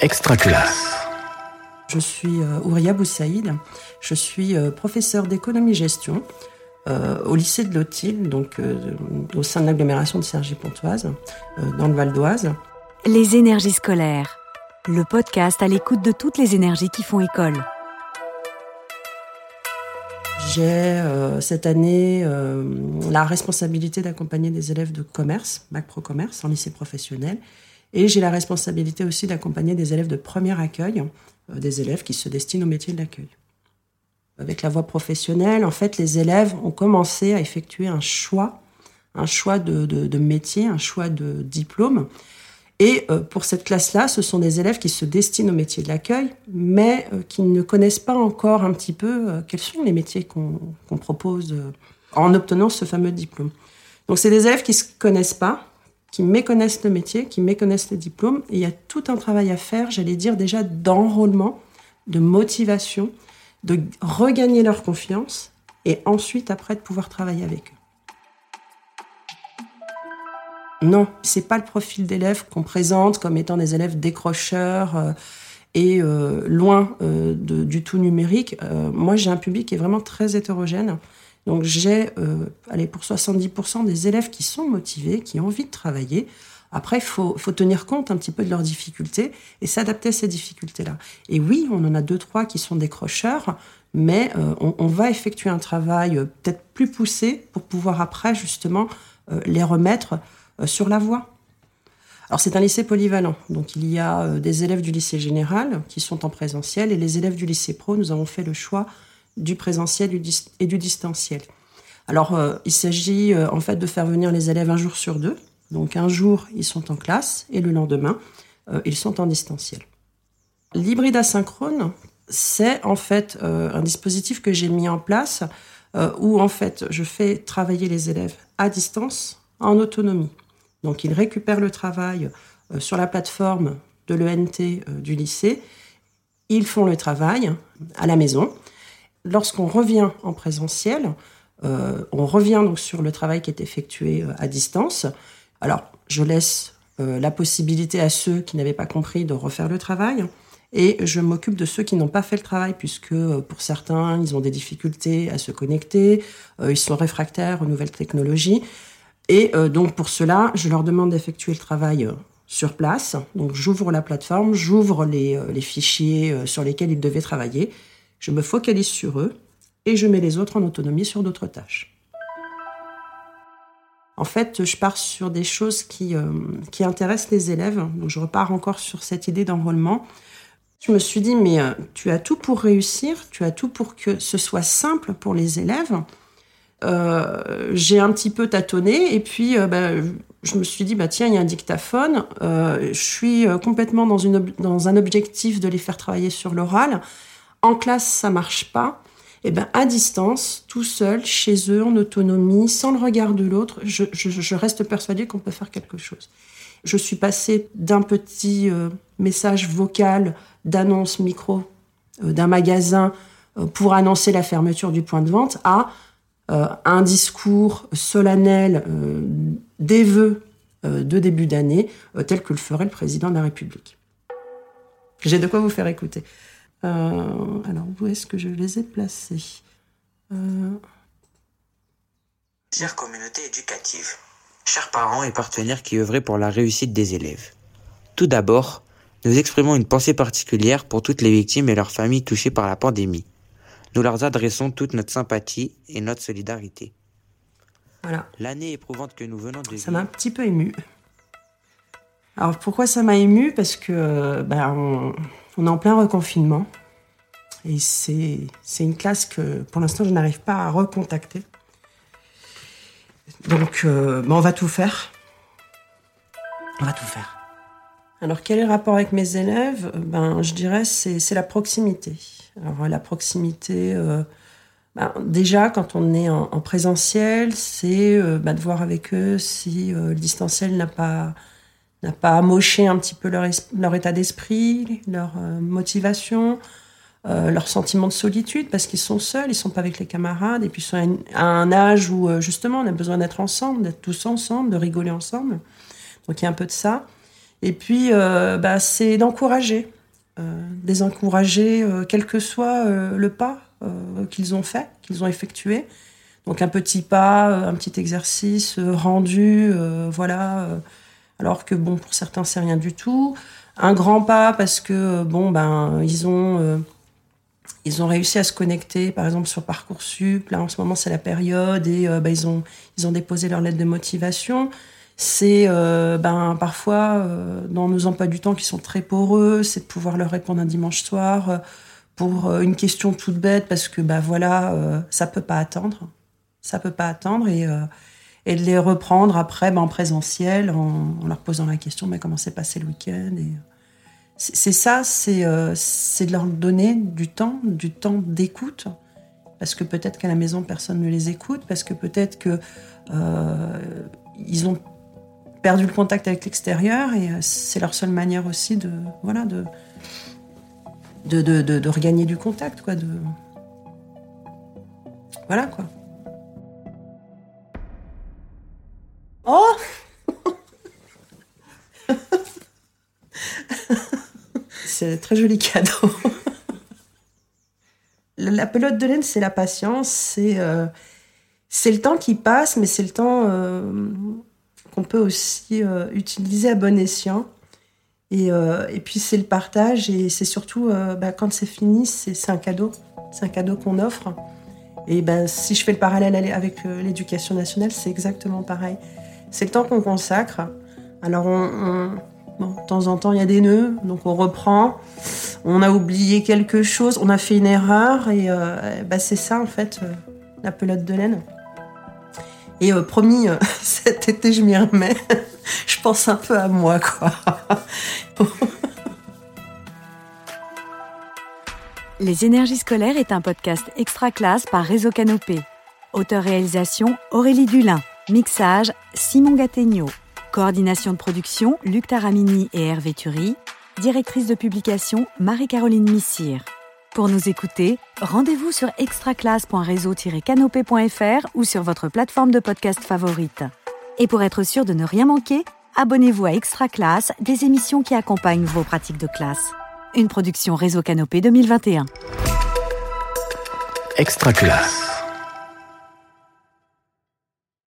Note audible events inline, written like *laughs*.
Extraculasse. Je suis euh, Ouria Boussaïd. Je suis euh, professeur d'économie-gestion euh, au lycée de Lotil, donc au sein de l'agglomération de Cergy-Pontoise, dans le Val d'Oise. Les énergies scolaires. Le podcast à l'écoute de toutes les énergies qui font école. J'ai cette année la responsabilité d'accompagner des élèves de commerce, bac pro commerce, en lycée professionnel. Et j'ai la responsabilité aussi d'accompagner des élèves de premier accueil, euh, des élèves qui se destinent au métier de l'accueil. Avec la voie professionnelle, en fait, les élèves ont commencé à effectuer un choix, un choix de, métier, un choix de diplôme. Et euh, pour cette classe-là, ce sont des élèves qui se destinent au métier de l'accueil, mais euh, qui ne connaissent pas encore un petit peu quels sont les métiers qu'on propose en obtenant ce fameux diplôme. Donc c'est des élèves qui ne se connaissent pas, qui méconnaissent le métier, qui méconnaissent le diplôme. Et il y a tout un travail à faire, j'allais dire déjà d'enrôlement, de motivation, de regagner leur confiance et ensuite après de pouvoir travailler avec eux. Non, c'est pas le profil d'élèves qu'on présente comme étant des élèves décrocheurs euh, et euh, loin euh, du tout numérique. moi, j'ai un public qui est vraiment très hétérogène. Donc j'ai, euh, allez, pour 70% des élèves qui sont motivés, qui ont envie de travailler. Après, il faut, faut, tenir compte un petit peu de leurs difficultés et s'adapter à ces difficultés-là. Et oui, on en a deux, trois qui sont décrocheurs, mais euh, on, va effectuer un travail euh, peut-être plus poussé pour pouvoir après, justement, les remettre sur la voie. Alors c'est un lycée polyvalent, donc il y a des élèves du lycée général qui sont en présentiel et les élèves du lycée pro, nous avons fait le choix du présentiel et du distanciel. Alors, euh, il s'agit euh, en fait de faire venir les élèves un jour sur deux. Donc, un jour, ils sont en classe et le lendemain, euh, ils sont en distanciel. L'hybride asynchrone, c'est en fait un dispositif que j'ai mis en place où en fait je fais travailler les élèves à distance en autonomie. Donc, ils récupèrent le travail sur la plateforme de l'ENT du lycée. Ils font le travail à la maison lorsqu'on revient en présentiel, euh, on revient donc sur le travail qui est effectué euh, à distance. Alors, je laisse euh, la possibilité à ceux qui n'avaient pas compris de refaire le travail. Et je m'occupe de ceux qui n'ont pas fait le travail, puisque pour certains, ils ont des difficultés à se connecter, ils sont réfractaires aux nouvelles technologies. Et donc pour cela, je leur demande d'effectuer le travail sur place. Donc j'ouvre la plateforme, j'ouvre les, les, fichiers sur lesquels ils devaient travailler, je me focalise sur eux et je mets les autres en autonomie sur d'autres tâches. En fait, je pars sur des choses qui, euh, qui intéressent les élèves. Donc, je repars encore sur cette idée d'enrôlement. Je me suis dit, mais euh, tu as tout pour réussir, tu as tout pour que ce soit simple pour les élèves. Euh, j'ai un petit peu tâtonné et puis bah, je me suis dit, bah, tiens, il y a un dictaphone. je suis complètement dans, une, dans un objectif de les faire travailler sur l'oral en classe ça marche pas, et eh ben à distance, tout seul, chez eux, en autonomie, sans le regard de l'autre, je, reste persuadée qu'on peut faire quelque chose. Je suis passée d'un petit euh, message vocal d'annonce micro euh, d'un magasin euh, pour annoncer la fermeture du point de vente à un discours solennel des vœux de début d'année, tel que le ferait le président de la République. J'ai de quoi vous faire écouter. Euh, alors, où est-ce que je les ai placés euh... Chère communauté éducative, chers parents et partenaires qui œuvraient pour la réussite des élèves. Tout d'abord, nous exprimons une pensée particulière pour toutes les victimes et leurs familles touchées par la pandémie. Nous leur adressons toute notre sympathie et notre solidarité. Voilà. L'année éprouvante que nous venons de Ça m'a un petit peu ému. Alors pourquoi ça m'a ému? Parce que ben, on est en plein reconfinement. Et c'est une classe que pour l'instant je n'arrive pas à recontacter. Donc euh, ben, on va tout faire. On va tout faire. Alors quel est le rapport avec mes élèves? Ben je dirais c'est la proximité. Alors la proximité, euh, ben, déjà quand on est en, présentiel, c'est euh, ben, de voir avec eux si le distanciel n'a pas n'a pas amoché un petit peu leur, état d'esprit, leur euh, motivation, euh, leur sentiment de solitude, parce qu'ils sont seuls, ils sont pas avec les camarades, et puis ils sont à, un âge où euh, justement on a besoin d'être ensemble, d'être tous ensemble, de rigoler ensemble. Donc il y a un peu de ça. Et puis, bah, c'est d'encourager, désencourager, quel que soit le pas qu'ils ont fait, qu'ils ont effectué. Donc un petit pas, un petit exercice rendu, voilà. Alors que bon, pour certains, c'est rien du tout. Un grand pas parce que bon, ben, ils ont ils ont réussi à se connecter, par exemple sur Parcoursup. Là, en ce moment, c'est la période et euh, bah, ils, ont, ils ont déposé leur lettre de motivation. C'est euh, ben, parfois, euh, dans nos emplois du temps qui sont très poreux, c'est de pouvoir leur répondre un dimanche soir pour une question toute bête parce que bah, voilà, ça peut pas attendre. Ça peut pas attendre et, et de les reprendre après ben, en présentiel en, leur posant la question mais comment s'est passé le week-end c'est ça, euh, c'est de leur donner du temps, du temps d'écoute, parce que peut-être qu'à la maison personne ne les écoute, parce que peut-être que euh, ont perdu le contact avec l'extérieur et euh, c'est leur seule manière aussi de voilà de, de, de regagner du contact quoi de voilà quoi. Oh c'est un très joli cadeau. la pelote de laine, c'est la patience, c'est euh, c'est le temps qui passe, mais c'est le temps euh, qu'on peut aussi euh, utiliser à bon escient. Et, et puis c'est le partage et c'est surtout bah, quand c'est fini, c'est un cadeau. C'est un cadeau qu'on offre. Et ben, si je fais le parallèle avec l'éducation nationale, c'est exactement pareil. C'est le temps qu'on consacre. Alors on de temps en temps, il y a des nœuds, donc on reprend. On a oublié quelque chose, on a fait une erreur, et euh, bah, c'est ça en fait, euh, la pelote de laine. Et euh, promis, *laughs* cet été, je m'y remets. *laughs* je pense un peu à moi, quoi. *laughs* Les énergies scolaires est un podcast extra classe par Réseau Canopé. Auteur-réalisation Aurélie Dulin. Mixage Simon Gattegno. Coordination de production, Luc Taramini et Hervé Thury. Directrice de publication, Marie-Caroline Missire. Pour nous écouter, rendez-vous sur extraclasse.réseau-canopé.fr ou sur votre plateforme de podcast favorite. Et pour être sûr de ne rien manquer, abonnez-vous à Extra Classe, des émissions qui accompagnent vos pratiques de classe. Une production Réseau Canopé 2021. Extra Classe.